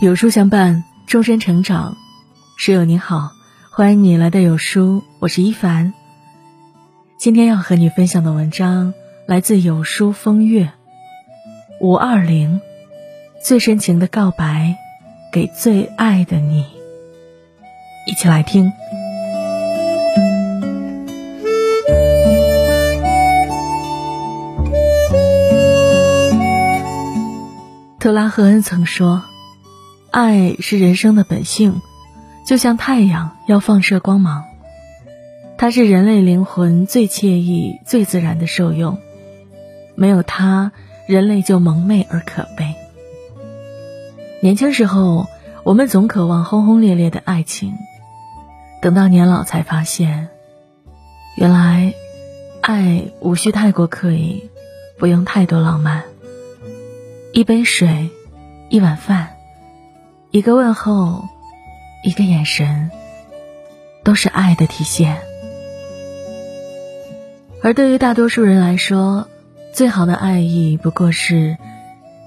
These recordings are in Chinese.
有书相伴，终身成长。室友你好，欢迎你来到有书，我是一凡。今天要和你分享的文章来自有书风月五二零，最深情的告白给最爱的你。一起来听。特拉赫恩曾说。爱是人生的本性，就像太阳要放射光芒。它是人类灵魂最惬意、最自然的受用。没有它，人类就蒙昧而可悲。年轻时候，我们总渴望轰轰烈烈的爱情，等到年老才发现，原来，爱无需太过刻意，不用太多浪漫。一杯水，一碗饭。一个问候，一个眼神，都是爱的体现。而对于大多数人来说，最好的爱意不过是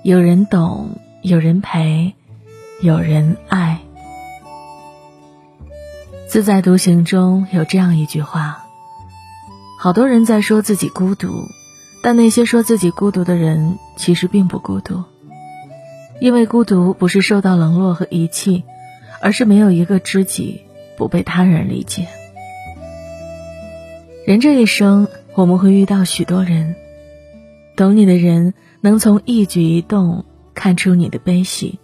有人懂，有人陪，有人爱。自在独行中有这样一句话：好多人在说自己孤独，但那些说自己孤独的人，其实并不孤独。因为孤独不是受到冷落和遗弃，而是没有一个知己，不被他人理解。人这一生，我们会遇到许多人，懂你的人能从一举一动看出你的悲喜，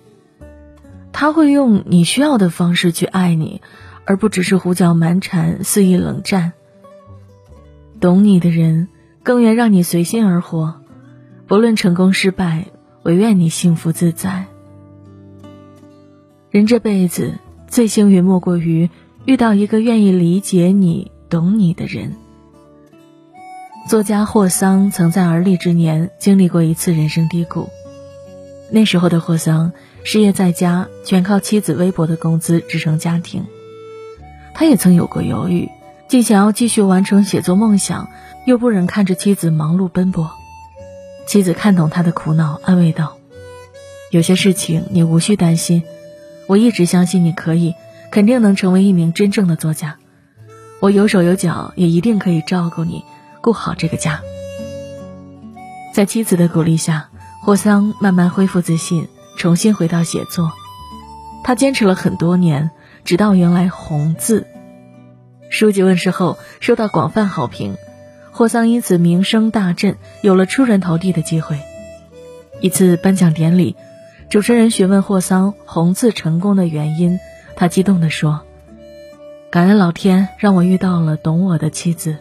他会用你需要的方式去爱你，而不只是胡搅蛮缠、肆意冷战。懂你的人更愿让你随心而活，不论成功失败。唯愿你幸福自在。人这辈子最幸运，莫过于遇到一个愿意理解你、懂你的人。作家霍桑曾在而立之年经历过一次人生低谷。那时候的霍桑失业在家，全靠妻子微薄的工资支撑家庭。他也曾有过犹豫，既想要继续完成写作梦想，又不忍看着妻子忙碌奔波。妻子看懂他的苦恼，安慰道：“有些事情你无需担心，我一直相信你可以，肯定能成为一名真正的作家。我有手有脚，也一定可以照顾你，顾好这个家。”在妻子的鼓励下，霍桑慢慢恢复自信，重新回到写作。他坚持了很多年，直到迎来《红》字书籍问世后，受到广泛好评。霍桑因此名声大振，有了出人头地的机会。一次颁奖典礼，主持人询问霍桑红字成功的原因，他激动地说：“感恩老天让我遇到了懂我的妻子，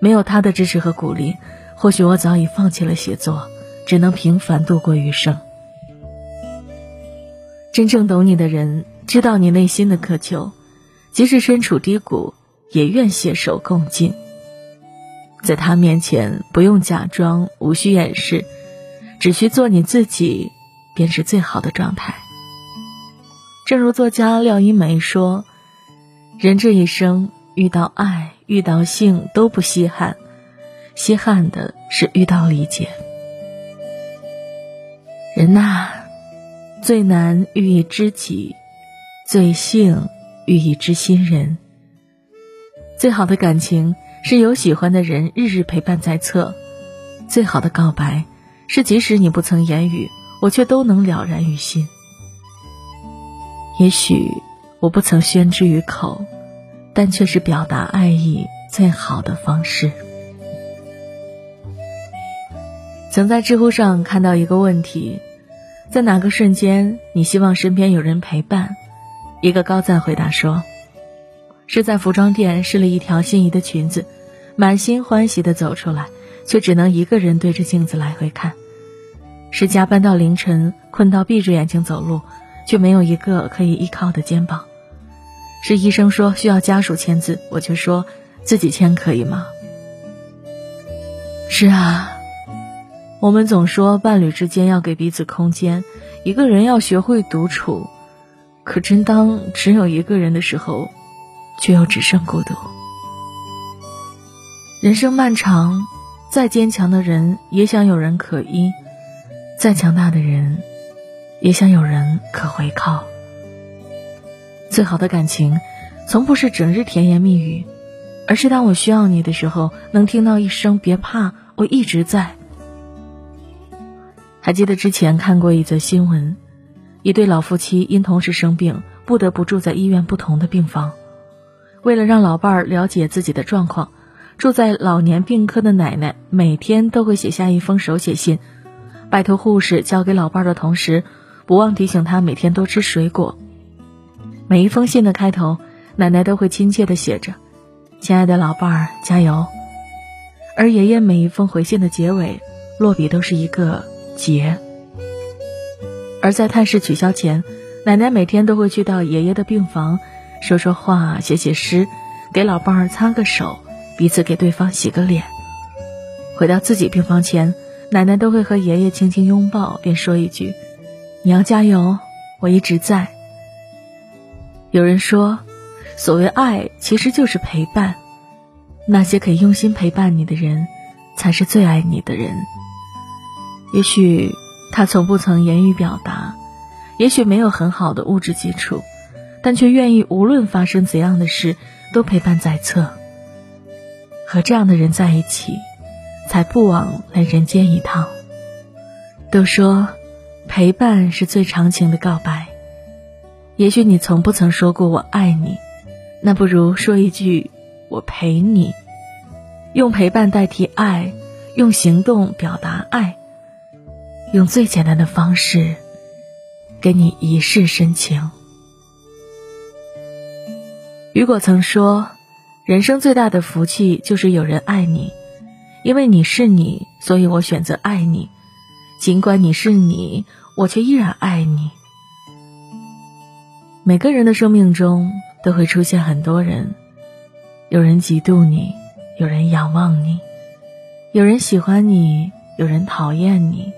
没有她的支持和鼓励，或许我早已放弃了写作，只能平凡度过余生。”真正懂你的人，知道你内心的渴求，即使身处低谷，也愿携手共进。在他面前，不用假装，无需掩饰，只需做你自己，便是最好的状态。正如作家廖一梅说：“人这一生，遇到爱、遇到性都不稀罕，稀罕的是遇到理解。人呐，最难遇一知己，最幸遇一知心人。最好的感情。”是有喜欢的人日日陪伴在侧，最好的告白是即使你不曾言语，我却都能了然于心。也许我不曾宣之于口，但却是表达爱意最好的方式。曾在知乎上看到一个问题：在哪个瞬间你希望身边有人陪伴？一个高赞回答说。是在服装店试了一条心仪的裙子，满心欢喜的走出来，却只能一个人对着镜子来回看。是加班到凌晨，困到闭着眼睛走路，却没有一个可以依靠的肩膀。是医生说需要家属签字，我却说自己签可以吗？是啊，我们总说伴侣之间要给彼此空间，一个人要学会独处，可真当只有一个人的时候。却又只剩孤独。人生漫长，再坚强的人也想有人可依；再强大的人，也想有人可回靠。最好的感情，从不是整日甜言蜜语，而是当我需要你的时候，能听到一声“别怕，我一直在”。还记得之前看过一则新闻，一对老夫妻因同时生病，不得不住在医院不同的病房。为了让老伴儿了解自己的状况，住在老年病科的奶奶每天都会写下一封手写信，拜托护士交给老伴儿的同时，不忘提醒他每天多吃水果。每一封信的开头，奶奶都会亲切地写着：“亲爱的老伴儿，加油。”而爷爷每一封回信的结尾，落笔都是一个“结”。而在探视取消前，奶奶每天都会去到爷爷的病房。说说话，写写诗，给老伴儿擦个手，彼此给对方洗个脸。回到自己病房前，奶奶都会和爷爷轻轻拥抱，便说一句：“你要加油，我一直在。”有人说，所谓爱其实就是陪伴，那些可以用心陪伴你的人，才是最爱你的人。也许他从不曾言语表达，也许没有很好的物质基础。但却愿意无论发生怎样的事都陪伴在侧。和这样的人在一起，才不枉来人间一趟。都说陪伴是最长情的告白，也许你从不曾说过我爱你，那不如说一句我陪你。用陪伴代替爱，用行动表达爱，用最简单的方式给你一世深情。雨果曾说：“人生最大的福气就是有人爱你，因为你是你，所以我选择爱你。尽管你是你，我却依然爱你。”每个人的生命中都会出现很多人，有人嫉妒你，有人仰望你，有人喜欢你，有人讨厌你，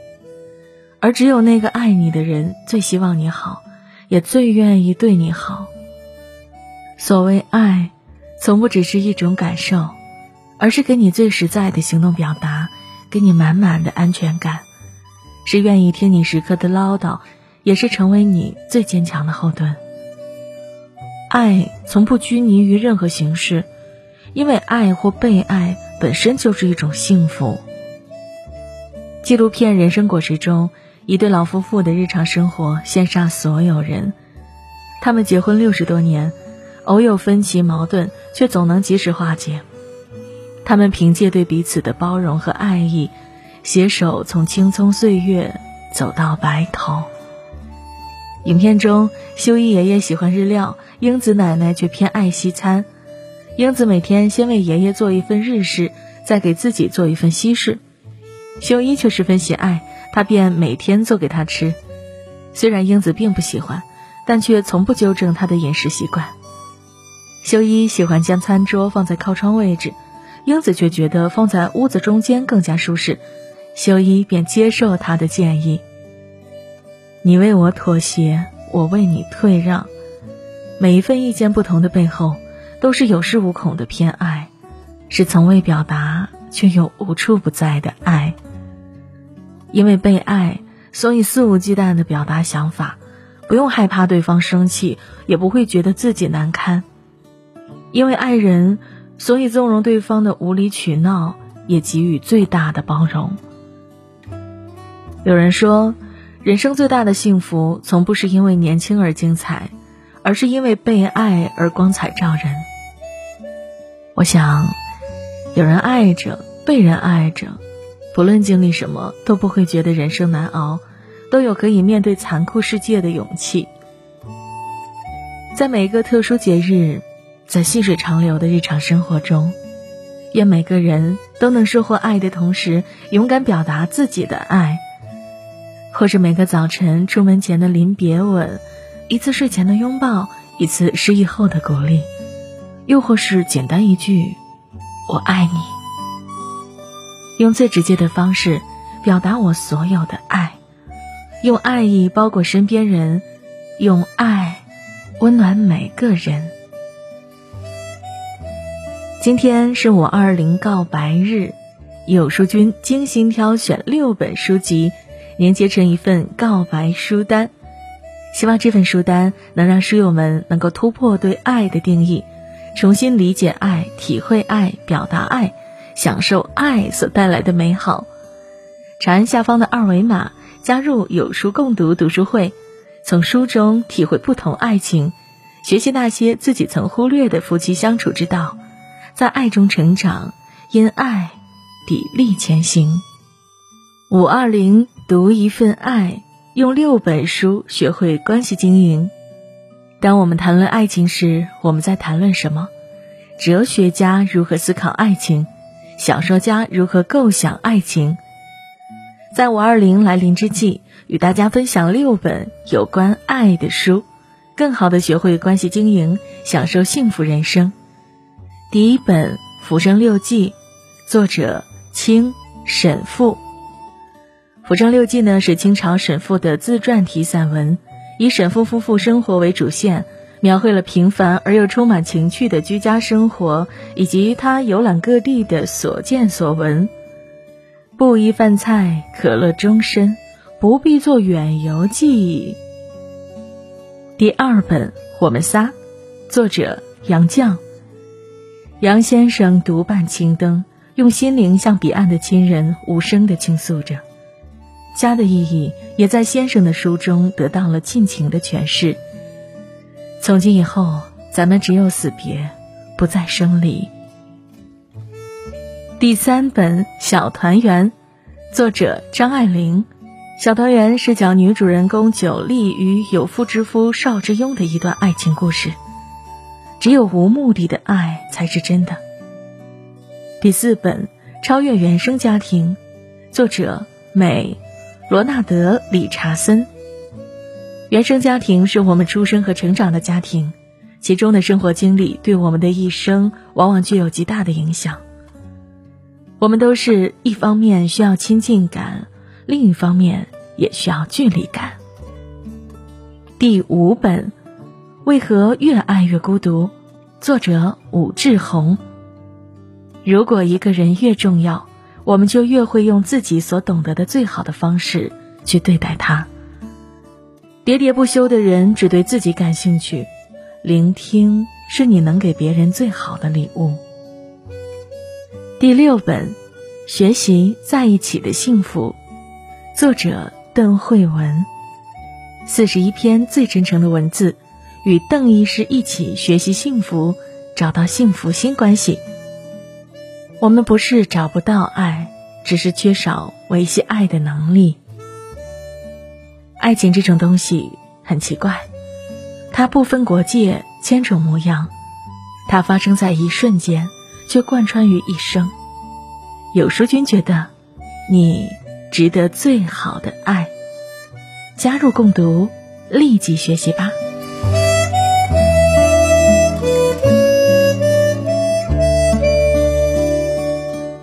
而只有那个爱你的人最希望你好，也最愿意对你好。所谓爱，从不只是一种感受，而是给你最实在的行动表达，给你满满的安全感，是愿意听你时刻的唠叨，也是成为你最坚强的后盾。爱从不拘泥于任何形式，因为爱或被爱本身就是一种幸福。纪录片《人生果实》中，一对老夫妇的日常生活羡煞所有人，他们结婚六十多年。偶有分歧矛盾，却总能及时化解。他们凭借对彼此的包容和爱意，携手从青葱岁月走到白头。影片中，修一爷爷喜欢日料，英子奶奶却偏爱西餐。英子每天先为爷爷做一份日式，再给自己做一份西式。修一却十分喜爱，他便每天做给他吃。虽然英子并不喜欢，但却从不纠正他的饮食习惯。修一喜欢将餐桌放在靠窗位置，英子却觉得放在屋子中间更加舒适，修一便接受他的建议。你为我妥协，我为你退让，每一份意见不同的背后，都是有恃无恐的偏爱，是从未表达却又无处不在的爱。因为被爱，所以肆无忌惮的表达想法，不用害怕对方生气，也不会觉得自己难堪。因为爱人，所以纵容对方的无理取闹，也给予最大的包容。有人说，人生最大的幸福，从不是因为年轻而精彩，而是因为被爱而光彩照人。我想，有人爱着，被人爱着，不论经历什么，都不会觉得人生难熬，都有可以面对残酷世界的勇气。在每一个特殊节日。在细水长流的日常生活中，愿每个人都能收获爱的同时，勇敢表达自己的爱。或者每个早晨出门前的临别吻，一次睡前的拥抱，一次失忆后的鼓励，又或是简单一句“我爱你”，用最直接的方式表达我所有的爱，用爱意包裹身边人，用爱温暖每个人。今天是我二零告白日，有书君精心挑选六本书籍，凝结成一份告白书单。希望这份书单能让书友们能够突破对爱的定义，重新理解爱、体会爱、表达爱、享受爱所带来的美好。长按下方的二维码，加入有书共读读书会，从书中体会不同爱情，学习那些自己曾忽略的夫妻相处之道，在爱中成长，因爱砥砺前行。五二零读一份爱。用六本书学会关系经营。当我们谈论爱情时，我们在谈论什么？哲学家如何思考爱情？小说家如何构想爱情？在五二零来临之际，与大家分享六本有关爱的书，更好的学会关系经营，享受幸福人生。第一本《浮生六记》，作者清沈复。《浮生六记》呢是清朝沈复的自传体散文，以沈复夫妇生活为主线，描绘了平凡而又充满情趣的居家生活，以及他游览各地的所见所闻。布衣饭菜，可乐终身，不必做远游记。第二本《我们仨》，作者杨绛。杨先生独伴青灯，用心灵向彼岸的亲人无声的倾诉着。家的意义也在先生的书中得到了尽情的诠释。从今以后，咱们只有死别，不再生离。第三本《小团圆》，作者张爱玲。《小团圆》是讲女主人公九莉与有妇之夫邵之庸的一段爱情故事。只有无目的的爱才是真的。第四本《超越原生家庭》，作者美。罗纳德·理查森。原生家庭是我们出生和成长的家庭，其中的生活经历对我们的一生往往具有极大的影响。我们都是一方面需要亲近感，另一方面也需要距离感。第五本，为何越爱越孤独？作者武志红。如果一个人越重要。我们就越会用自己所懂得的最好的方式去对待他。喋喋不休的人只对自己感兴趣，聆听是你能给别人最好的礼物。第六本，学习在一起的幸福，作者邓慧文。四十一篇最真诚的文字，与邓医师一起学习幸福，找到幸福新关系。我们不是找不到爱，只是缺少维系爱的能力。爱情这种东西很奇怪，它不分国界，千种模样，它发生在一瞬间，却贯穿于一生。有书君觉得，你值得最好的爱。加入共读，立即学习吧。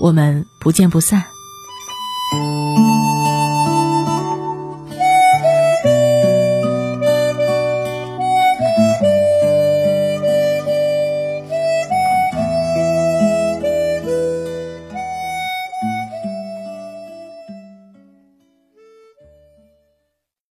我们不见不散。